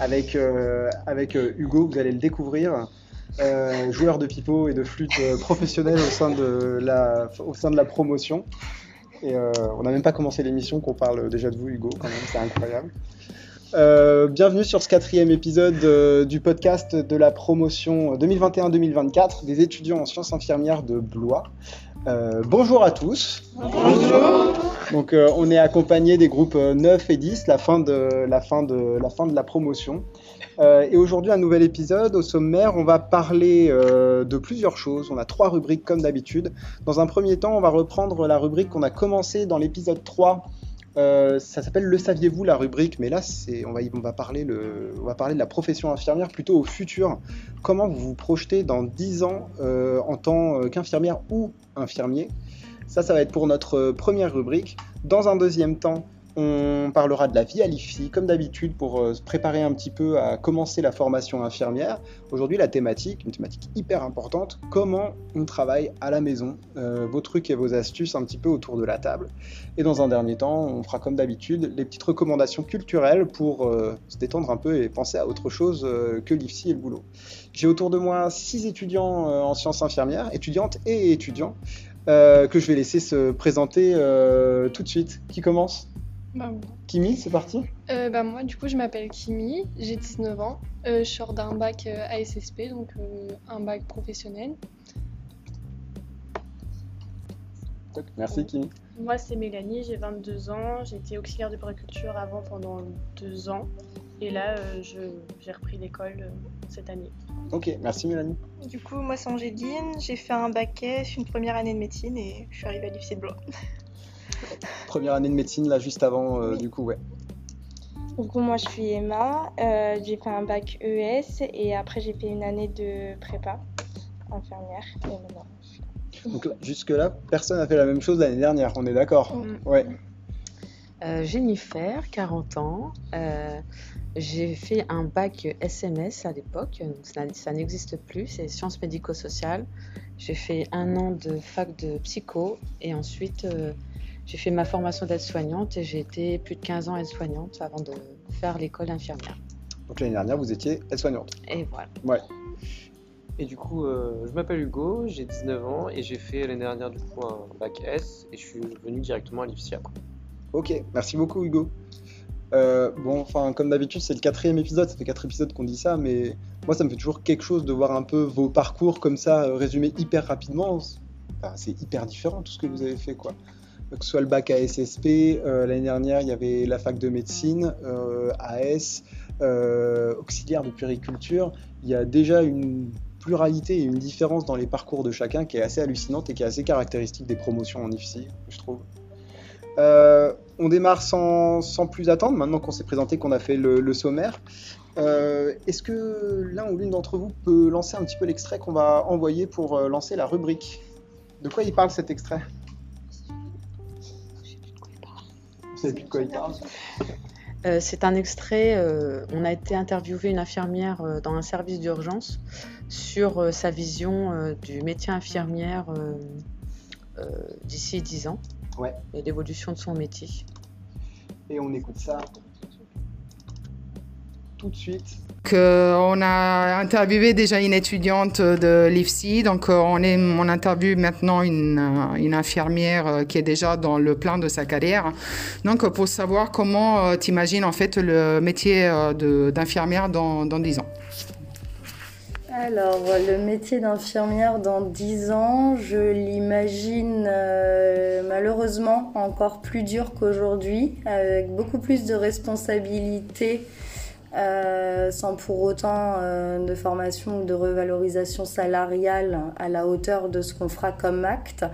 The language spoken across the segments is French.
avec, avec Hugo, vous allez le découvrir. joueur de pipeau et de flûte professionnel au sein de la, promotion. Et on n'a même pas commencé l'émission qu'on parle déjà de vous, Hugo, quand même, c'est incroyable. Euh, bienvenue sur ce quatrième épisode euh, du podcast de la promotion 2021-2024 des étudiants en sciences infirmières de Blois. Euh, bonjour à tous. Bonjour. Donc on est accompagné des groupes 9 et 10, la fin de la, fin de, la, fin de la promotion. et aujourd'hui un nouvel épisode. Au sommaire, on va parler de plusieurs choses. On a trois rubriques comme d'habitude. Dans un premier temps, on va reprendre la rubrique qu'on a commencé dans l'épisode 3 euh, ça s'appelle Le saviez-vous la rubrique, mais là on va, on, va parler le, va parler de la profession infirmière plutôt au futur. Comment vous vous projetez dans 10 ans euh, en tant qu'infirmière ou infirmier? Ça, ça va être pour notre première rubrique. Dans un deuxième temps, on parlera de la vie à l'IFSI, comme d'habitude, pour euh, se préparer un petit peu à commencer la formation infirmière. Aujourd'hui, la thématique, une thématique hyper importante, comment on travaille à la maison, euh, vos trucs et vos astuces un petit peu autour de la table. Et dans un dernier temps, on fera comme d'habitude les petites recommandations culturelles pour euh, se détendre un peu et penser à autre chose que l'IFSI et le boulot. J'ai autour de moi six étudiants en sciences infirmières, étudiantes et étudiants, que je vais laisser se présenter tout de suite. Qui commence? Bah, Kimi, c'est parti euh, bah, Moi, du coup, je m'appelle Kimi, j'ai 19 ans. Euh, je sors d'un bac euh, ASSP, donc un bac professionnel. Merci Kimi. Moi, c'est Mélanie, j'ai 22 ans. J'ai été auxiliaire de préculture avant pendant deux ans. Et là, j'ai repris l'école cette année. Ok, merci Mélanie. Du coup, moi, c'est Angéline. J'ai fait un bac S, une première année de médecine et je suis arrivée à l'UFC de Blois. Première année de médecine, là, juste avant, euh, du coup, ouais. Du coup, moi, je suis Emma. Euh, j'ai fait un bac ES et après, j'ai fait une année de prépa infirmière. Donc jusque-là, personne n'a fait la même chose l'année dernière, on est d'accord Ouais. Euh, Jennifer, 40 ans. j'ai fait un bac SMS à l'époque, ça, ça n'existe plus, c'est sciences médico-sociales. J'ai fait un an de fac de psycho et ensuite j'ai fait ma formation d'aide-soignante et j'ai été plus de 15 ans aide-soignante avant de faire l'école infirmière. Donc l'année dernière, vous étiez aide-soignante. Et voilà. Ouais. Et du coup, euh, je m'appelle Hugo, j'ai 19 ans et j'ai fait l'année dernière du coup un bac S et je suis venu directement à l'IFSI après. Ok, merci beaucoup Hugo. Euh, bon, enfin, comme d'habitude, c'est le quatrième épisode, ça fait quatre épisodes qu'on dit ça, mais moi, ça me fait toujours quelque chose de voir un peu vos parcours comme ça, euh, résumés hyper rapidement. c'est hyper différent tout ce que vous avez fait, quoi que ce soit le bac à SSP, euh, l'année dernière il y avait la fac de médecine, euh, AS, euh, auxiliaire de puriculture, il y a déjà une pluralité et une différence dans les parcours de chacun qui est assez hallucinante et qui est assez caractéristique des promotions en IFSI, je trouve. on démarre sans, plus attendre, maintenant qu'on s'est présenté, qu'on a fait le, sommaire. Est-ce que l'un ou l'une d'entre vous peut lancer un petit peu l'extrait qu'on va envoyer pour lancer la rubrique? De quoi il parle cet extrait? Euh, c'est un extrait, euh, on a été interviewé une infirmière euh, dans un service d'urgence sur sa vision du métier infirmière d'ici 10 ans ouais. et l'évolution de son métier. Et on écoute ça tout de suite. on a interviewé déjà une étudiante de l'IFSI, donc euh, on, est, on interviewe maintenant une, euh, une, infirmière euh, qui est déjà dans le plan de sa carrière. Donc pour savoir comment tu imagines en fait le métier d'infirmière dans, dans 10 ans. Alors, le métier d'infirmière dans 10 ans, je l'imagine malheureusement encore plus dur qu'aujourd'hui, avec beaucoup plus de responsabilités euh, sans pour autant euh, de formation ou de revalorisation salariale à la hauteur de ce qu'on fera comme acte.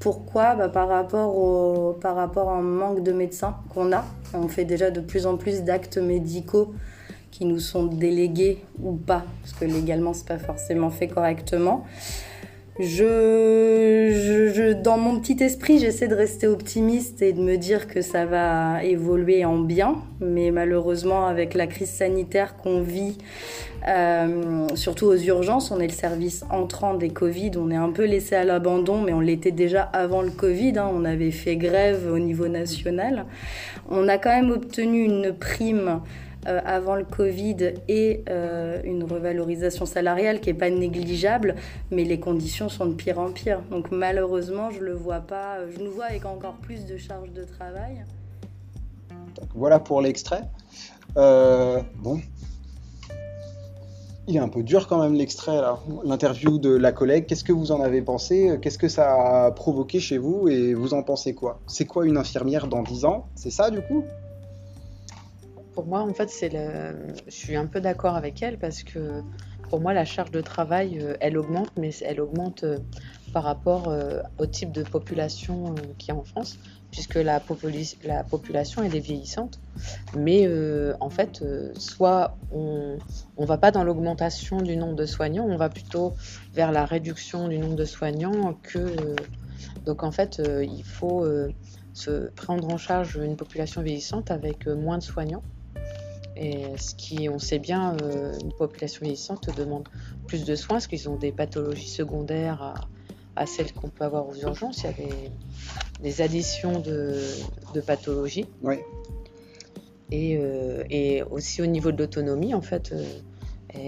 Pourquoi? Bah, par, rapport au, par rapport à un manque de médecins qu'on a. On fait déjà de plus en plus d'actes médicaux qui nous sont délégués ou pas, parce que légalement c'est pas forcément fait correctement. Je, dans mon petit esprit, j'essaie de rester optimiste et de me dire que ça va évoluer en bien. Mais malheureusement, avec la crise sanitaire qu'on vit, euh, surtout aux urgences, on est le service entrant des Covid. On est un peu laissé à l'abandon, mais on l'était déjà avant le Covid. Hein. On avait fait grève au niveau national. On a quand même obtenu une prime avant le Covid et une revalorisation salariale qui n'est pas négligeable, mais les conditions sont de pire en pire. Donc malheureusement, je le vois pas, je nous vois avec encore plus de charges de travail. voilà pour l'extrait. bon, il est un peu dur quand même l'extrait, l'interview de la collègue. Qu'est-ce que vous en avez pensé? Qu'est-ce que ça a provoqué chez vous? Et vous en pensez quoi? C'est quoi une infirmière dans 10 ans? C'est ça du coup? Pour moi, en fait, c'est le... je suis un peu d'accord avec elle parce que pour moi, la charge de travail, euh, elle augmente, mais elle augmente euh, par rapport euh, au type de population qu'il y a en France puisque la, la, population elle est vieillissante. Mais en fait, soit on ne va pas dans l'augmentation du nombre de soignants, on va plutôt vers la réduction du nombre de soignants que... Donc en fait, il faut se prendre en charge une population vieillissante avec moins de soignants. Et ce qui, on sait bien, une population vieillissante demande plus de soins parce qu'ils ont des pathologies secondaires à, à celles qu'on peut avoir aux urgences. Il y a des, additions de, pathologies. Oui. Et, euh, et, aussi au niveau de l'autonomie, en fait, euh,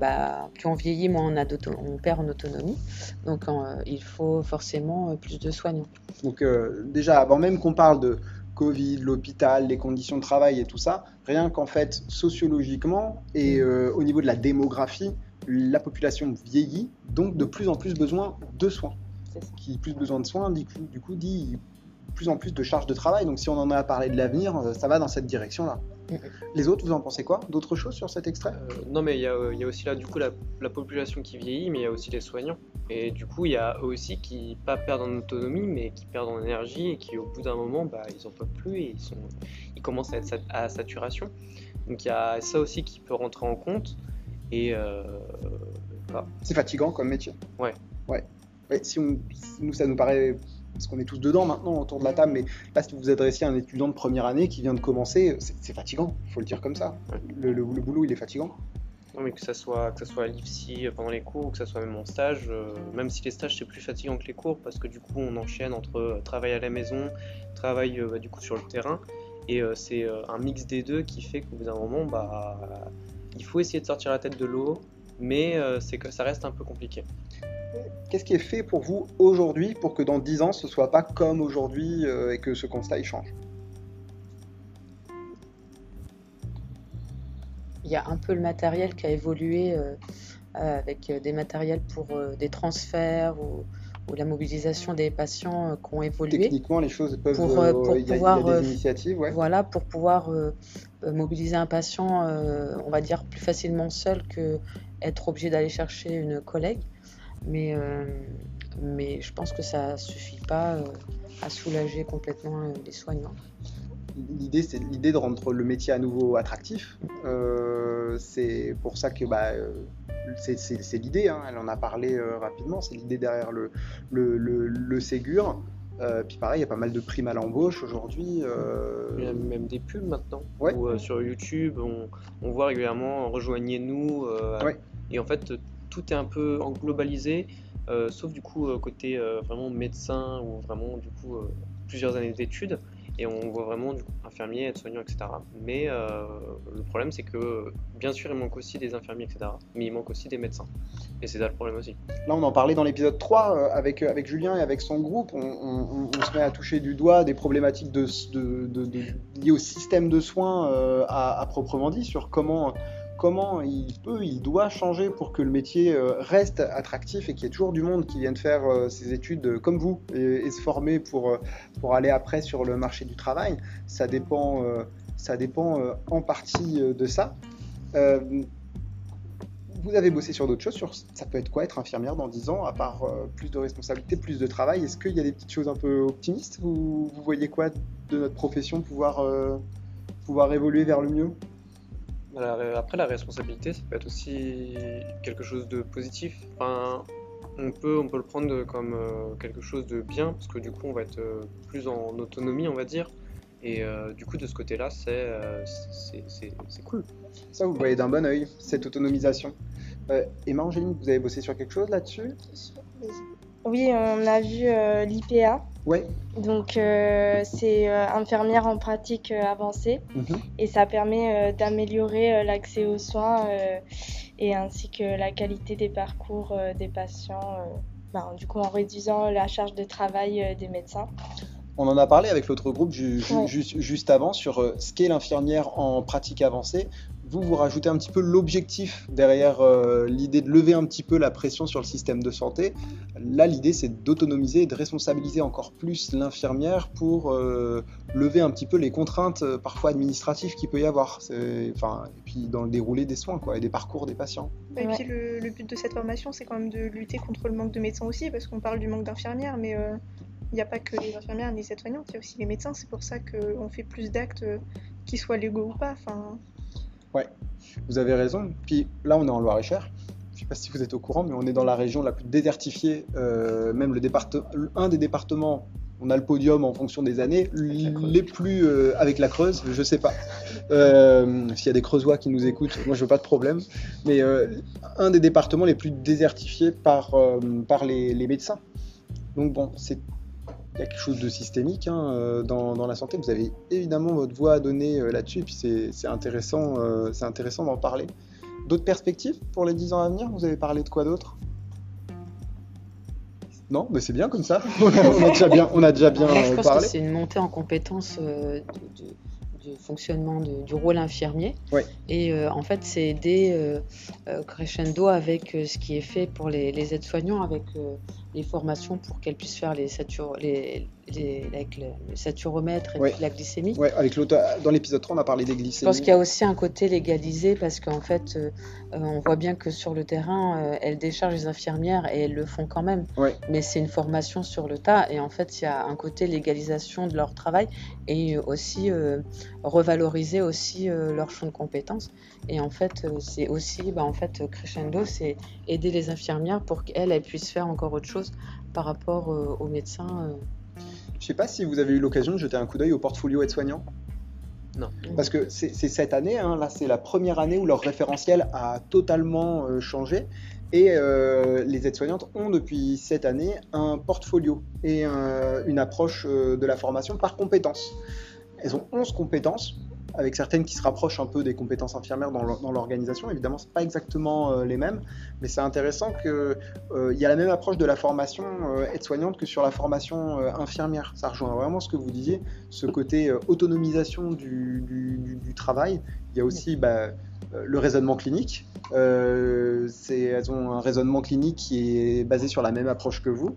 bah, plus on vieillit, moins on, a on perd en autonomie. Donc euh, il faut forcément plus de soignants. Donc déjà, avant même qu'on parle de Covid, l'hôpital, les conditions de travail et tout ça, rien qu'en fait sociologiquement et au niveau de la démographie, la population vieillit, donc de plus en plus besoin de soins. Qui plus besoin de soins, du coup, du coup dit plus en plus de charges de travail. Donc si on en a parlé de l'avenir, euh, ça va dans cette direction-là. Les autres, vous en pensez quoi D'autres choses sur cet extrait euh, Non, mais il y, a aussi là, du coup, la, population qui vieillit, mais il y a aussi les soignants. Et du coup, il y a eux aussi qui, pas perdent en autonomie, mais qui perdent en énergie et qui, au bout d'un moment, bah, ils en peuvent plus et ils, sont, ils commencent à être à saturation. Donc il y a ça aussi qui peut rentrer en compte. Et euh, c'est fatigant comme métier. Ouais. Ouais. si on, nous, ça nous paraît parce qu'on est tous dedans maintenant autour de la table, mais là, si vous vous adressiez à un étudiant de première année qui vient de commencer, c'est fatigant, il faut le dire comme ça. Le, le, boulot, il est fatigant. Non, mais que ça soit, que ça soit à l'IFSI pendant les cours, que ça soit même en stage, euh, même si les stages c'est plus fatigant que les cours, parce que du coup on enchaîne entre euh, travail à la maison, travail bah, du coup sur le terrain, et c'est un mix des deux qui fait qu'au bout d'un moment, bah, il faut essayer de sortir la tête de l'eau, mais euh, c'est que ça reste un peu compliqué. Qu'est-ce qui est fait pour vous aujourd'hui pour que dans 10 ans ce soit pas comme aujourd'hui euh, et que ce constat il change? Il y a un peu le matériel qui a évolué euh, avec des matériels pour des transferts ou, ou la mobilisation des patients euh, qui ont évolué. Techniquement, les choses peuvent. Pour, euh, pour pouvoir, y a des initiatives, ouais. Voilà, pour pouvoir euh, mobiliser un patient, on va dire plus facilement seul que être obligé d'aller chercher une collègue. Mais, mais je pense que ça suffit pas à soulager complètement les soignants. L'idée, c'est l'idée de rendre le métier à nouveau attractif. c'est pour ça que bah, c'est l'idée, hein, elle en a parlé euh, rapidement, c'est l'idée derrière le, le, Ségur. Euh, puis pareil, il y a pas mal de primes à l'embauche aujourd'hui. Euh, il y a même des pubs maintenant. Ouais. sur YouTube, on, voit régulièrement rejoignez-nous. Et en fait, tout est un peu globalisé, sauf du coup côté vraiment médecin ou vraiment du coup plusieurs années d'études et on voit vraiment du coup, infirmiers, aides-soignants, etc. Mais euh, le problème, c'est que bien sûr, il manque aussi des infirmiers, etc. Mais il manque aussi des médecins. Et c'est ça le problème aussi. Là, on en parlait dans l'épisode 3 euh, avec, euh, avec Julien et avec son groupe. On, se met à toucher du doigt des problématiques de, liées au système de soins à, à, proprement dit, sur comment comment il peut, il doit changer pour que le métier euh, reste attractif et qu'il y ait toujours du monde qui vienne faire euh, ses études comme vous et, se former pour, euh, pour aller après sur le marché du travail. Ça dépend, ça dépend en partie de ça. vous avez bossé sur d'autres choses, sur ça peut être quoi être infirmière dans 10 ans, à part plus de responsabilités, plus de travail? Est-ce qu'il y a des petites choses un peu optimistes? Ou vous voyez quoi de notre profession pouvoir, pouvoir évoluer vers le mieux? Après, la responsabilité, ça peut être aussi quelque chose de positif. Enfin, on peut, on peut le prendre comme euh, quelque chose de bien, parce que du coup, on va être euh, plus en autonomie, on va dire. Et euh, du coup, de ce côté-là, c'est cool. Ça, vous voyez d'un bon oeil, cette autonomisation. Emma Angéline, vous avez bossé sur quelque chose là-dessus? Oui, on a vu l'IPA, Ouais. Donc c'est infirmière en pratique avancée mhm. et ça permet d'améliorer l'accès aux soins et ainsi que la qualité des parcours des patients, ben, du coup en réduisant la charge de travail des médecins. On en a parlé avec l'autre groupe juste avant sur ce qu'est l'infirmière en pratique avancée vous, vous rajoutez un petit peu l'objectif derrière euh, l'idée de lever un petit peu la pression sur le système de santé. Là, l'idée, c'est d'autonomiser et de responsabiliser encore plus l'infirmière pour euh, lever un petit peu les contraintes euh, parfois administratives qu'il peut y avoir. Enfin, et puis dans le déroulé des soins quoi, et des parcours des patients. Et puis le, le, but de cette formation, c'est quand même de lutter contre le manque de médecins aussi, parce qu'on parle du manque d'infirmières, mais il n'y a pas que les infirmières ni les aides-soignantes, il y a aussi les médecins. C'est pour ça qu'on fait plus d'actes, qu'ils soient légaux ou pas. Enfin, Ouais, vous avez raison. Puis là, on est en Loire-et-Cher. Je ne sais pas si vous êtes au courant, mais on est dans la région la plus désertifiée, euh, même le département, un des départements. On a le podium en fonction des années, les plus euh, avec la Creuse, je ne sais pas. Euh, s'il y a des Creusois qui nous écoutent, moi je veux pas de problème. Mais un des départements les plus désertifiés par, par les, les médecins. Donc bon, c'est il y a quelque chose de systémique hein, euh, dans, la santé. Vous avez évidemment votre voix à donner euh, là-dessus, et puis c'est intéressant, euh, c'est intéressant d'en parler. D'autres perspectives pour les 10 ans à venir? Vous avez parlé de quoi d'autre? Non, mais c'est bien comme ça. on, a déjà bien, on a déjà bien je pense que c'est une montée en compétence du fonctionnement du rôle infirmier. Et en fait, c'est aider crescendo avec ce qui est fait pour les, les aides-soignants, avec les formations pour qu'elles puissent faire les, les, avec le, saturomètre et la glycémie. Ouais, avec dans l'épisode 3, on a parlé des glycémies. Je pense qu'il y a aussi un côté légalisé parce qu'en fait, euh, euh, on voit bien que sur le terrain, euh, elles déchargent les infirmières et elles le font quand même. Mais c'est une formation sur le tas et en fait, il y a un côté légalisation de leur travail et aussi revaloriser aussi leur champ de compétences. Et en fait, c'est aussi, bah, en fait, crescendo, c'est aider les infirmières pour qu'elles elles puissent faire encore autre chose par rapport aux médecins. Je ne sais pas si vous avez eu l'occasion de jeter un coup d'œil au portfolio aide-soignant. Non. Parce que c'est cette année, hein, là c'est la première année où leur référentiel a totalement euh, changé. Et euh, les aides-soignantes ont depuis cette année un portfolio et une approche euh, de la formation par compétences. Elles ont 11 compétences avec certaines qui se rapprochent un peu des compétences infirmières dans l'organisation. Évidemment, ce pas exactement euh, les mêmes, mais c'est intéressant qu'il euh, y a la même approche de la formation euh, aide-soignante que sur la formation infirmière. Ça rejoint vraiment ce que vous disiez, ce côté autonomisation du, travail. Il y a aussi bah, le raisonnement clinique. elles ont un raisonnement clinique qui est basé sur la même approche que vous,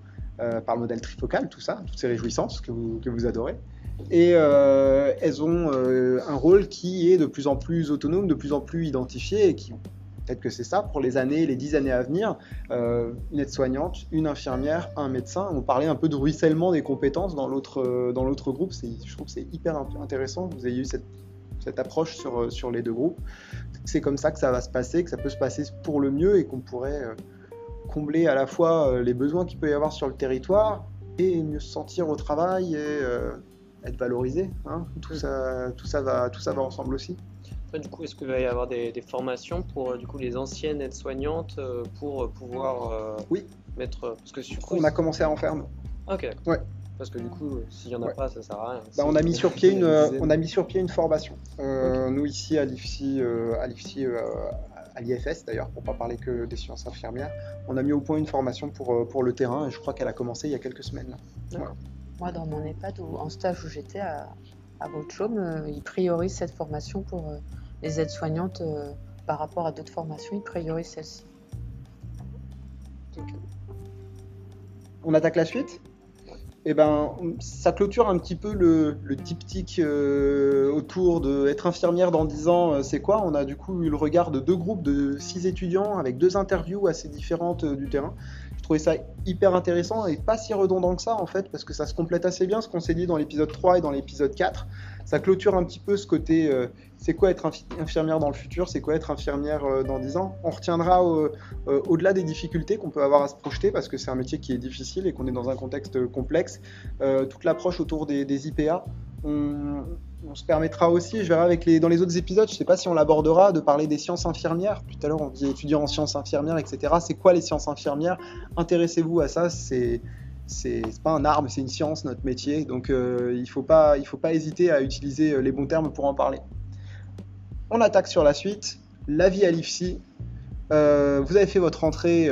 par le modèle trifocal, tout ça, toutes ces réjouissances que vous adorez et euh, elles ont euh, un rôle qui est de plus en plus autonome, de plus en plus identifié, et qui peut-être que c'est ça pour les années, les dix années à venir. Euh, une aide-soignante, une infirmière, un médecin. On parlait un peu de ruissellement des compétences dans l'autre dans l'autre groupe. Je trouve que c'est hyper intéressant que vous ayez eu cette, cette approche sur, sur les deux groupes. C'est comme ça que ça va se passer, que ça peut se passer pour le mieux et qu'on pourrait combler à la fois les besoins qu'il peut y avoir sur le territoire et mieux se sentir au travail et être valorisé. Hein. tout, ça, tout, ça va, tout ça va ensemble aussi. du coup, est-ce qu'il va y avoir des, formations pour euh, du coup, les anciennes aides-soignantes euh, pour euh, pouvoir oui. mettre. Parce que On a commencé à en faire, Ok. Ouais. Parce que du coup, s'il n'y en a pas, ça sert à rien. Bah, on, a mis sur pied une, on a mis sur pied une formation. Nous, ici, à l'IFSI, à l'IFSI à l'IFS d'ailleurs, pour pas parler que des sciences infirmières, on a mis au point une formation pour, pour le terrain et je crois qu'elle a commencé il y a quelques semaines. Moi, dans mon EHPAD, ou en stage où j'étais à, à euh, ils priorisent cette formation pour euh, les aides-soignantes euh, par rapport à d'autres formations, ils priorisent celle-ci. On attaque la suite? Eh ben, ça clôture un petit peu le, le diptyque autour de être infirmière dans 10 ans, c'est quoi? On a du coup eu le regard de deux groupes de six étudiants avec deux interviews assez différentes du terrain trouvais ça hyper intéressant et pas si redondant que ça en fait, parce que ça se complète assez bien ce qu'on s'est dit dans l'épisode 3 et dans l'épisode 4. Ça clôture un petit peu ce côté euh, c'est quoi être infirmière dans le futur, c'est quoi être infirmière euh, dans 10 ans? On retiendra euh, au-delà des difficultés qu'on peut avoir à se projeter, parce que c'est un métier qui est difficile et qu'on est dans un contexte complexe, toute l'approche autour des, IPA. On, se permettra aussi, je verrai avec les, dans les autres épisodes, je ne sais pas si on l'abordera, de parler des sciences infirmières. Tout à l'heure, on dit étudiants en sciences infirmières, etc. C'est quoi les sciences infirmières? Intéressez-vous à ça, c'est c'est pas un mais c'est une science, notre métier. Donc euh, il ne faut, pas, faut pas hésiter à utiliser euh, les bons termes pour en parler. On attaque sur la suite. La vie à l'IFSI. Euh, vous avez fait votre entrée.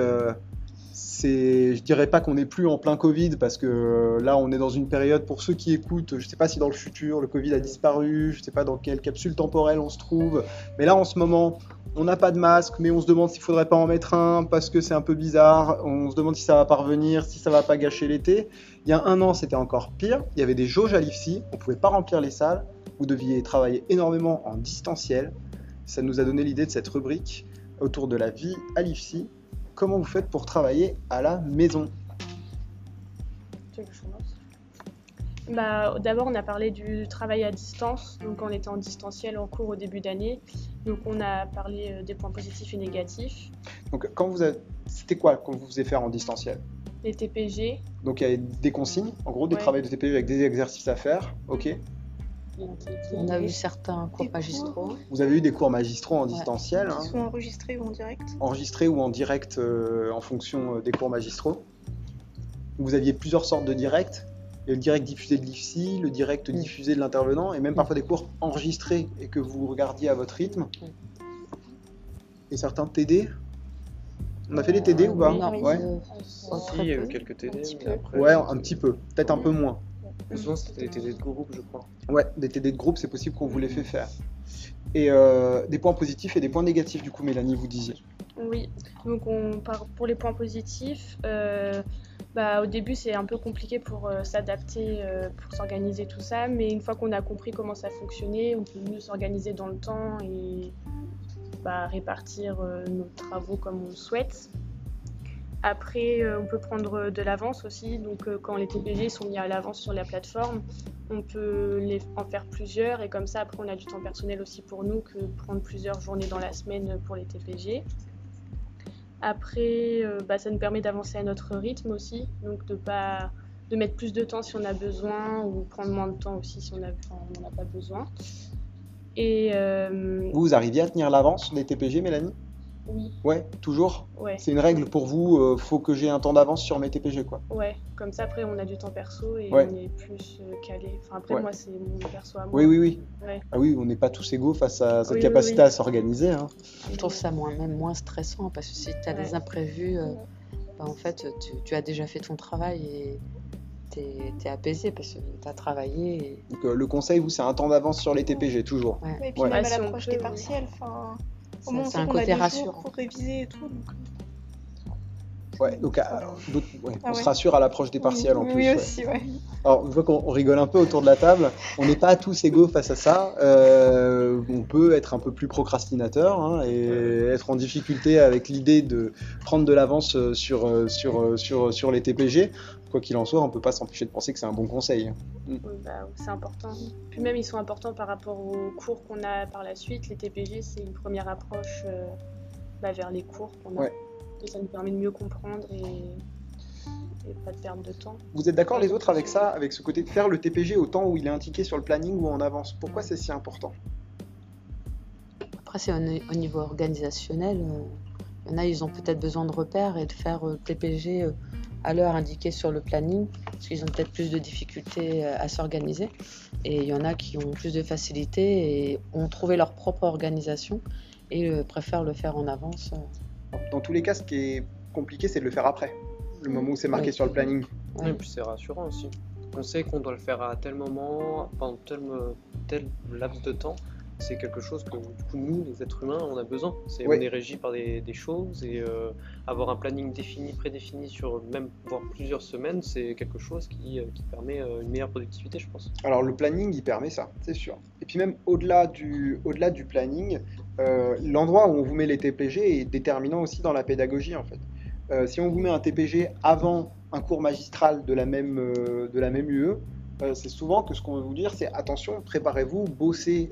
C'est, je dirais pas qu'on n'est plus en plein Covid parce que là on est dans une période pour ceux qui écoutent. Je ne sais pas si dans le futur le Covid a disparu. Je ne sais pas dans quelle capsule temporelle on se trouve. Mais là en ce moment, on n'a pas de masque, mais on se demande s'il faudrait pas en mettre un parce que c'est un peu bizarre. On se demande si ça va parvenir, si ça va pas gâcher l'été. Il y a un an, c'était encore pire. Il y avait des jauges à l'IFSI, on pouvait pas remplir les salles. Vous deviez travailler énormément en distanciel. Ça nous a donné l'idée de cette rubrique autour de la vie à l'IFSI. Comment vous faites pour travailler à la maison bah, D'abord, on a parlé du travail à distance. Donc, on était en distanciel en cours au début d'année. Donc, on a parlé euh, des points positifs et négatifs. Donc, quand vous c'était quoi quand vous faisiez faire en distanciel Les TPG. Donc, il y avait des consignes, en gros, des travaux de TPG avec des exercices à faire. Ok. On a eu certains cours magistraux. Vous avez eu des cours magistraux en distanciel. Hein. Sont enregistrés ou en direct Enregistrés ou en direct euh, en fonction euh, des cours magistraux. Vous aviez plusieurs sortes de directs le direct diffusé de l'IFSI, le direct mm. diffusé de l'intervenant, et même parfois des cours enregistrés et que vous regardiez à votre rythme. Mm. Et certains TD On a fait des TD ou pas? Ouais. Aussi, euh, quelques TD. ouais, un petit peu, peut-être un peu moins. Souvent, c'était des TD de groupe, je crois. Ouais, des TD de groupe, c'est possible qu'on vous les fait faire. Et euh, des points positifs et des points négatifs, du coup, Mélanie, vous disiez. Oui, donc on part pour les points positifs. Euh, bah, au début, c'est un peu compliqué pour euh, s'adapter, euh, pour s'organiser tout ça, mais une fois qu'on a compris comment ça fonctionnait, on peut mieux s'organiser dans le temps et bah, répartir euh, nos travaux comme on le souhaite. Après, on peut prendre de l'avance aussi. Donc, quand les TPG sont mis à l'avance sur la plateforme, on peut en faire plusieurs. Et comme ça, après, on a du temps personnel aussi pour nous que prendre plusieurs journées dans la semaine pour les TPG. Après, euh, bah, ça nous permet d'avancer à notre rythme aussi, donc de pas de mettre plus de temps si on a besoin ou prendre moins de temps aussi si on n'en a, pas besoin. Et euh, vous, arriviez à tenir l'avance des TPG, Mélanie? Oui. Ouais, toujours Ouais. C'est une règle pour vous, euh, faut que j'ai un temps d'avance sur mes TPG, quoi. Ouais, comme ça après on a du temps perso et on est plus euh, calé. Enfin après moi c'est mon perso à moi. Oui, oui, oui. Ah oui, on n'est pas tous égaux face à cette capacité à s'organiser. Hein. Je trouve ça moins, même moins stressant parce que si tu as des imprévus, euh, bah, en fait tu, as déjà fait ton travail et tu es, apaisé parce que tu as travaillé. Donc le conseil, vous, c'est un temps d'avance sur les TPG, toujours. Ouais. et puis même à l'approche des partiels, enfin c'est un côté rassurant. Pour réviser et tout. Donc... Ouais, donc, euh, ouais, ah on se rassure à l'approche des partiels en plus. Oui, aussi, ouais. Alors, une fois qu'on rigole un peu autour de la table, on n'est pas tous égaux face à ça. Euh, on peut être un peu plus procrastinateur hein, et être en difficulté avec l'idée de prendre de l'avance euh, sur, sur, sur, sur les TPG. Quoi qu'il en soit, on ne peut pas s'empêcher de penser que c'est un bon conseil. Mm. Bah, c'est important. Puis même, ils sont importants par rapport aux cours qu'on a par la suite. Les TPG, c'est une première approche bah, vers les cours qu'on a. Et ça nous permet de mieux comprendre et, pas de perdre de temps. Vous êtes d'accord les autres avec ça, avec ce côté de faire le TPG au temps où il est indiqué sur le planning ou en avance? Pourquoi c'est si important? Après, c'est au niveau organisationnel. Euh, il y en a, ils ont peut-être besoin de repères et de faire euh, TPG euh, à l'heure indiquée sur le planning, parce qu'ils ont peut-être plus de difficultés à s'organiser. Et il y en a qui ont plus de facilité et ont trouvé leur propre organisation et préfèrent le faire en avance. Dans tous les cas, ce qui est compliqué, c'est de le faire après, le moment où c'est marqué sur le planning. Et puis c'est rassurant aussi. On sait qu'on doit le faire à tel moment, pendant tel, tel laps de temps. C'est quelque chose que du coup, nous, les êtres humains, on a besoin. C'est, On est régi par des, choses et euh, avoir un planning défini, prédéfini sur même voire plusieurs semaines, c'est quelque chose qui, euh, qui permet euh, une meilleure productivité, je pense. Alors le planning, il permet ça, c'est sûr. Et puis même au-delà du, au-delà du planning, euh, l'endroit où on vous met les TPG est déterminant aussi dans la pédagogie en fait. Euh, si on vous met un TPG avant un cours magistral de la même, de la même UE, c'est souvent que ce qu'on veut vous dire, c'est attention, préparez-vous, bossez,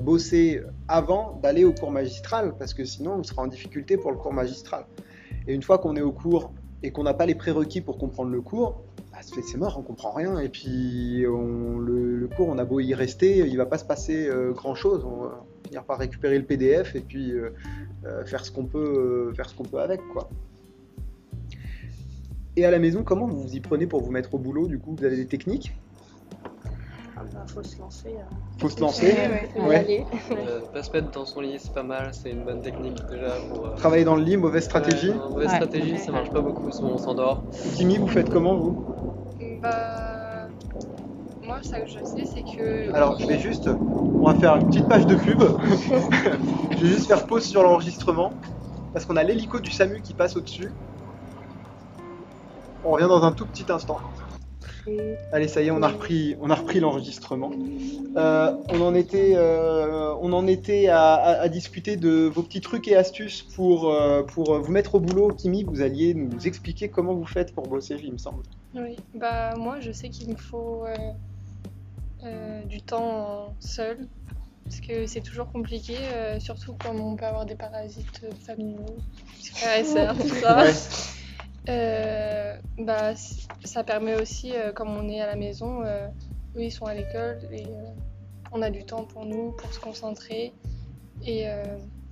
bossez avant d'aller au cours magistral, parce que sinon vous serez en difficulté pour le cours magistral. Et une fois qu'on est au cours et qu'on n'a pas les prérequis pour comprendre le cours, bah, c'est mort, on comprend rien. Et puis le, cours, on a beau y rester, il va pas se passer grand chose par récupérer le PDF et puis euh, euh, faire ce qu'on peut, euh, faire ce qu'on peut avec, quoi. Et à la maison, comment vous vous y prenez pour vous mettre au boulot Du coup, vous avez des techniques ah bah, faut se lancer. Euh. Faut se lancer. Ouais. Euh, pas se mettre dans son lit, c'est pas mal, c'est une bonne technique déjà pour. Euh, Travailler dans le lit, mauvaise stratégie. mauvaise stratégie, ça marche pas beaucoup, souvent on s'endort. Timmy, vous faites comment vous Bah. Moi, ça que je sais, c'est que. Alors, je vais juste. On va faire une petite page de pub. je vais juste faire pause sur l'enregistrement. Parce qu'on a l'hélico du SAMU qui passe au-dessus. On revient dans un tout petit instant. Allez, ça y est, on a repris, on a repris l'enregistrement. Euh, on en était, euh, on en était à, discuter de vos petits trucs et astuces pour, euh, pour vous mettre au boulot. Kimi, vous alliez nous expliquer comment vous faites pour bosser, il me semble. Oui, bah moi je sais qu'il me faut du temps seul. Parce que c'est toujours compliqué, surtout quand on peut avoir des parasites familiaux, frères et sœurs, tout ça. Euh, bah, ça permet aussi, euh, comme on est à la maison, euh, eux ils sont à l'école et on a du temps pour nous, pour se concentrer. Et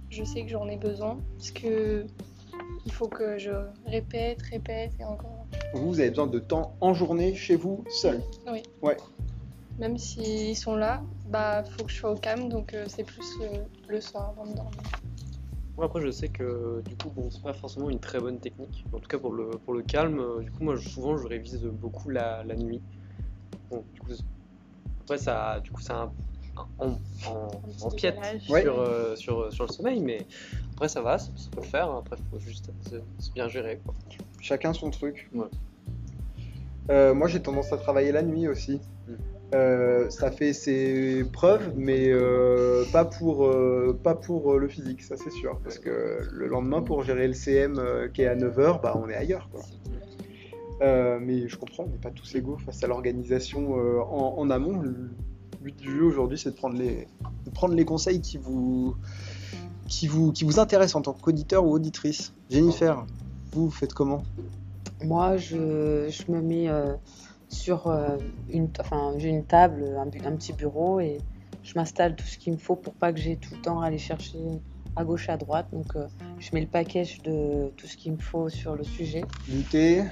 je sais que j'en ai besoin parce que il faut que je répète, répète et encore. Vous, vous avez besoin de temps en journée chez vous, seul Oui. Ouais. Même s'ils sont là, bah faut que je sois au calme, donc c'est plus le soir avant de dormir après, je sais que du coup, bon, c'est pas forcément une très bonne technique. En tout cas, pour le, pour le calme, euh, du coup, moi, souvent, je révise beaucoup la, la nuit. Bon, du coup, après, ça, du coup, ça en, empiète sur, euh, sur, sur, le sommeil, mais après, ça va, ça, peut le faire. Après, il faut juste se bien gérer. Quoi. Chacun son truc. Ouais. Euh, moi, j'ai tendance à travailler la nuit aussi. Mm. Euh, ça fait ses preuves, mais euh, pas pour, euh, pas pour le physique, ça c'est sûr. Parce que le lendemain, pour gérer le CM qui est à 9h, bah, on est ailleurs. Quoi. mais je comprends, on n'est pas tous égaux face à l'organisation en, amont. Le but du jeu aujourd'hui, c'est de prendre les, prendre les conseils qui vous, qui, vous, qui vous intéressent en tant qu'auditeur ou auditrice. Jennifer, vous, vous faites comment? Moi, je, je me mets sur euh, une, enfin, j'ai une table, un, petit bureau et je m'installe tout ce qu'il me faut pour pas que j'ai tout le temps à aller chercher à gauche à droite. Donc euh, je mets le package de tout ce qu'il me faut sur le sujet. Du thé,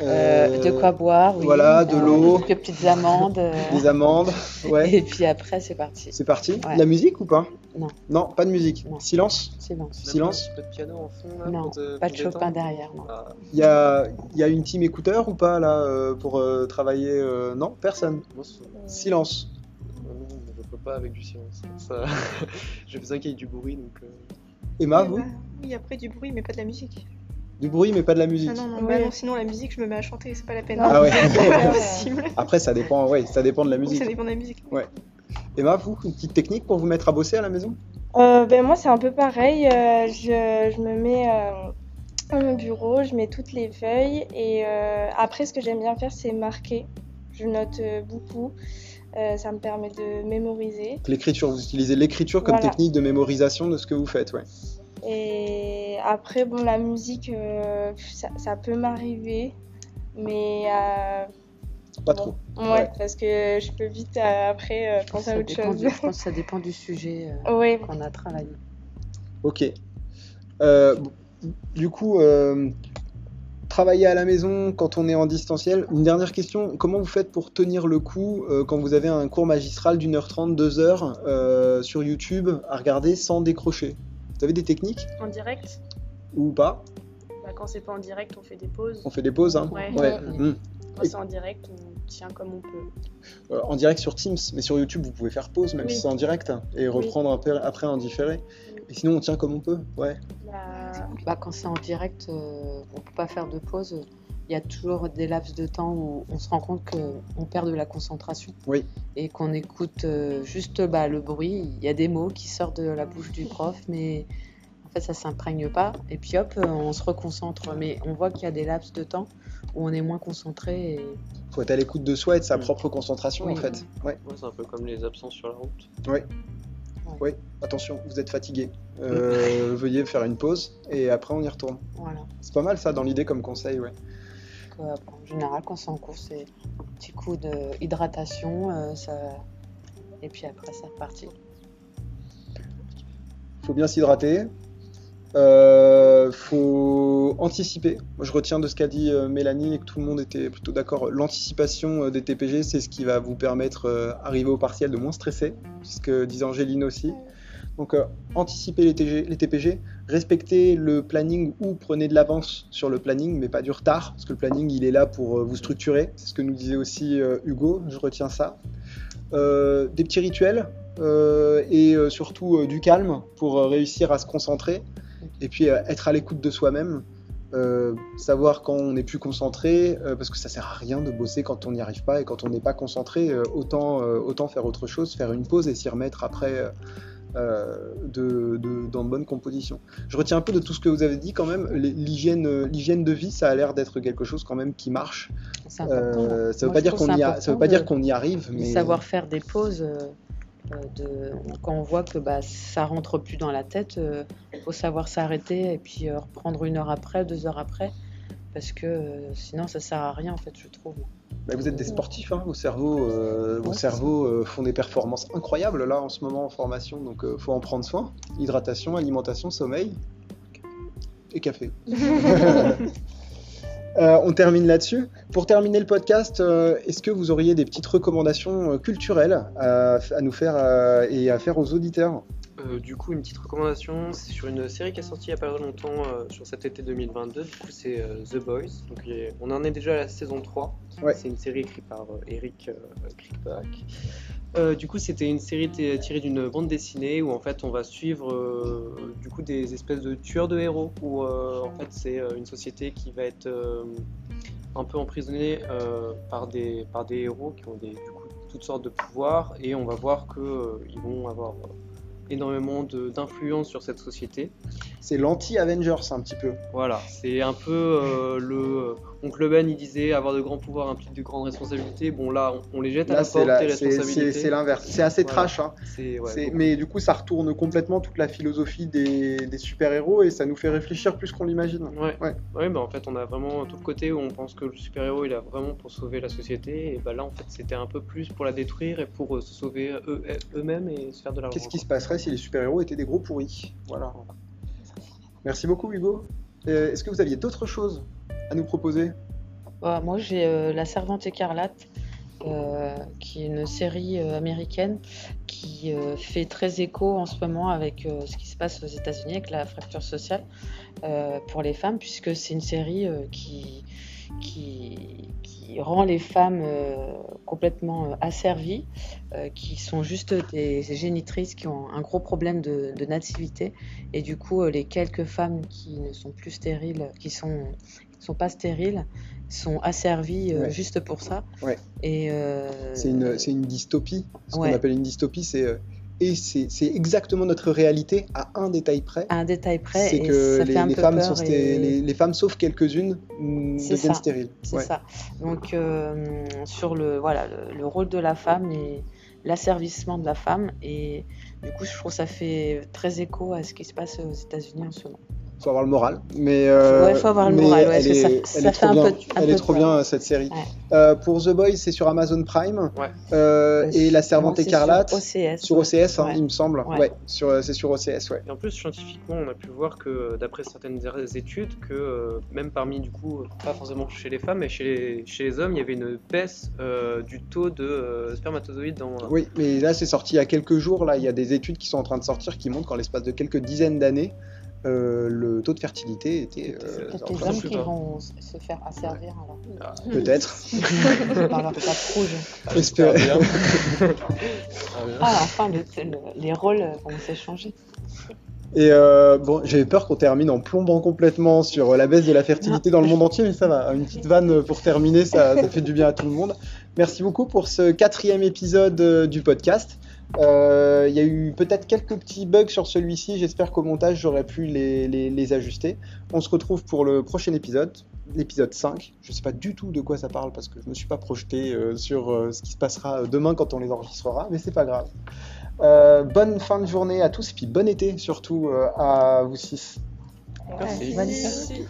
euh, de quoi boire, oui. Voilà, de l'eau, quelques petites amandes. Des amandes, ouais. Et puis après c'est parti. C'est parti. La musique ou pas? Non. Non, pas de musique. Silence? Silence. Silence. Pas de piano en fond là, Non, pas de Chopin derrière. Non. Ah. Il y, a, y a une team écouteur ou pas là pour travailler Non, personne. Silence pas avec du silence. J'ai besoin qu'il y ait du bruit. Donc, euh. Emma, vous Oui, après du bruit, mais pas de la musique. Du bruit, mais pas de la musique. Ah non, non, bah non, sinon la musique, je me mets à chanter, c'est pas la peine. Ah ouais. pas possible. Après, ça dépend, ouais, ça dépend de la musique. ça dépend de la musique. Ouais. Emma, vous, une petite technique pour vous mettre à bosser à la maison? Euh, ben, Moi, c'est un peu pareil. Euh, je, je, me mets à mon bureau, je mets toutes les feuilles et après, ce que j'aime bien faire, c'est marquer. Je note beaucoup. Euh, ça me permet de mémoriser. L'écriture, vous utilisez l'écriture comme technique de mémorisation de ce que vous faites, ouais. Et après, bon, la musique, euh, ça, peut m'arriver, mais. Euh, pas trop. Ouais, parce que je peux vite après penser à autre chose. je pense que ça dépend du sujet qu'on a travaillé. Ok. du coup, travailler à la maison quand on est en distanciel. Une dernière question, comment vous faites pour tenir le coup euh, quand vous avez un cours magistral d'une heure trente, deux heures euh, sur YouTube à regarder sans décrocher? Vous avez des techniques? En direct Ou pas? Bah, Quand c'est pas en direct, on fait des pauses. On fait des pauses, hein Ouais. Mmh. Quand c'est en direct, on tient comme on peut. Euh, en direct sur Teams, mais sur YouTube, vous pouvez faire pause même si c'est en direct et reprendre après en différé. Et sinon, on tient comme on peut, ouais. Bah, quand c'est en direct, euh, on peut pas faire de pause. Il y a toujours des laps de temps où on se rend compte qu'on perd de la concentration. Oui. Et qu'on écoute euh, juste bah, le bruit. Il y a des mots qui sortent de la bouche du prof, mais en fait, ça s'imprègne pas. Et puis hop, on se reconcentre. Mais on voit qu'il y a des laps de temps où on est moins concentré. Et... Faut être à l'écoute de soi et de sa propre concentration, en fait. Ouais. ouais c'est un peu comme les absences sur la route. Oui. Oui, attention, vous êtes fatigué. Euh, veuillez faire une pause et après on y retourne. Voilà. C'est pas mal ça dans l'idée comme conseil, ouais. en général, quand c'est en cours, c'est un petit coup d'hydratation, euh, ça... et puis après, c'est reparti. Faut bien s'hydrater. Euh, faut anticiper. Moi, je retiens de ce qu'a dit euh, Mélanie et que tout le monde était plutôt d'accord. L'anticipation euh, des TPG, c'est ce qui va vous permettre, d'arriver au partiel, de moins stresser, ce que disait Angéline aussi. Donc, anticiper les, les, TPG, respecter le planning ou prenez de l'avance sur le planning, mais pas du retard, parce que le planning, il est là pour vous structurer. C'est ce que nous disait aussi Hugo, je retiens ça. des petits rituels, et surtout du calme pour réussir à se concentrer et puis euh, être à l'écoute de soi-même, euh, savoir quand on n'est plus concentré, euh, parce que ça sert à rien de bosser quand on n'y arrive pas et quand on n'est pas concentré, autant, autant faire autre chose, faire une pause et s'y remettre après de, dans de bonnes compositions. Je retiens un peu de tout ce que vous avez dit quand même, l'hygiène, l'hygiène de vie, ça a l'air d'être quelque chose quand même qui marche. ça ne veut, pas dire, qu'on y ça veut pas dire qu'on y arrive, mais... Savoir faire des pauses de, quand on voit que bah, ça rentre plus dans la tête, il euh, faut savoir s'arrêter et puis euh, reprendre une heure après, deux heures après, parce que sinon ça sert à rien en fait, je trouve. Bah, vous êtes des sportifs, hein, vos cerveaux, vos cerveaux font des performances incroyables là en ce moment en formation, donc il faut en prendre soin. Hydratation, alimentation, sommeil et café. Euh, on termine là-dessus. Pour terminer le podcast, euh, est-ce que vous auriez des petites recommandations euh, culturelles à, nous faire et à faire aux auditeurs? Du coup, une petite recommandation, c'est sur une série qui est sortie il n'y a pas longtemps, sur cet été 2022. Du coup, c'est The Boys. On en est déjà à la saison 3. C'est une série écrite par Eric Kriegbach. Euh, du coup, c'était une série tirée d'une bande dessinée où en fait on va suivre euh, du coup des espèces de tueurs de héros où euh, en fait c'est une société qui va être un peu emprisonnée par des par des héros qui ont des du coup toutes sortes de pouvoirs et on va voir que ils vont avoir énormément d'influence sur cette société. C'est l'anti-Avengers un petit peu. Voilà, c'est un peu le le Ben, il disait avoir de grands pouvoirs implique de grandes responsabilités. Bon, là, on, les jette à la porte, responsabilités. C'est l'inverse. C'est assez trash. Hein. mais du coup, ça retourne complètement toute la philosophie des, super-héros et ça nous fait réfléchir plus qu'on l'imagine. Ouais. Ouais. bah, en fait, on a vraiment tout le côté où on pense que le super-héros, il a vraiment pour sauver la société. Et bah, là, en fait, c'était un peu plus pour la détruire et pour euh, se sauver eux-mêmes et se faire de l'argent. Qu'est-ce qui se passerait si les super-héros étaient des gros pourris Voilà. Merci beaucoup, Hugo. Euh, est-ce que vous aviez d'autres choses à nous proposer? Bah, Moi, j'ai euh, La Servante écarlate, euh, qui est une série américaine qui fait très écho en ce moment avec ce qui se passe aux États-Unis avec la fracture sociale pour les femmes, puisque c'est une série qui, rend les femmes complètement asservies, qui sont juste des, génitrices qui ont un gros problème de, de, nativité. Et du coup, les quelques femmes qui ne sont plus stériles, qui sont sont pas stériles, sont asservis euh, juste pour ça. Ouais. Et euh, c'est une, une, dystopie. Ce qu'on appelle une dystopie, c'est euh, et c'est exactement notre réalité à un détail près. À un détail près. C'est que les, les, femmes sont les, les, femmes, sauf quelques-unes, mm, deviennent stériles. C'est ça. Donc sur le voilà le, le, rôle de la femme et l'asservissement de la femme et du coup je trouve que ça fait très écho à ce qui se passe aux États-Unis en ce moment faut avoir le moral. Mais, euh, ouais, faut avoir le moral, ouais, elle est, ça, elle est trop bien, elle est trop bien cette série. Euh, pour The Boys, c'est sur Amazon Prime. Ouais. Euh, et La Servante écarlate. Sur OCS. Sur OCS, hein, il me semble. Ouais. sur, c'est sur OCS, ouais. Et en plus, scientifiquement, on a pu voir que, d'après certaines études, que euh, même parmi, du coup, pas forcément chez les femmes, mais chez les, chez les hommes, il y avait une baisse euh, du taux de spermatozoïdes dans. Oui, mais là, c'est sorti il y a quelques jours. Là, il y a des études qui sont en train de sortir qui montrent qu'en l'espace de quelques dizaines d'années, euh, le taux de fertilité était. Euh, Peut-être les hommes qui vont se faire asservir alors. Ah, peut-être. Par leur tape rouge. J'espère bien. ah, enfin, les rôles vont s'échanger. Et euh, bon, j'avais peur qu'on termine en plombant complètement sur la baisse de la fertilité dans le monde entier, mais ça va. Une petite vanne pour terminer, ça, ça fait du bien à tout le monde. Merci beaucoup pour ce quatrième épisode du podcast. Euh, il y a eu peut-être quelques petits bugs sur celui-ci. J'espère qu'au montage, j'aurais pu les, ajuster. On se retrouve pour le prochain épisode, l'épisode 5. Je ne sais pas du tout de quoi ça parle parce que je ne me suis pas projeté euh, sur euh, ce qui se passera demain quand on les enregistrera, mais c'est pas grave. bonne fin de journée à tous, et puis bon été surtout à vous six. Merci.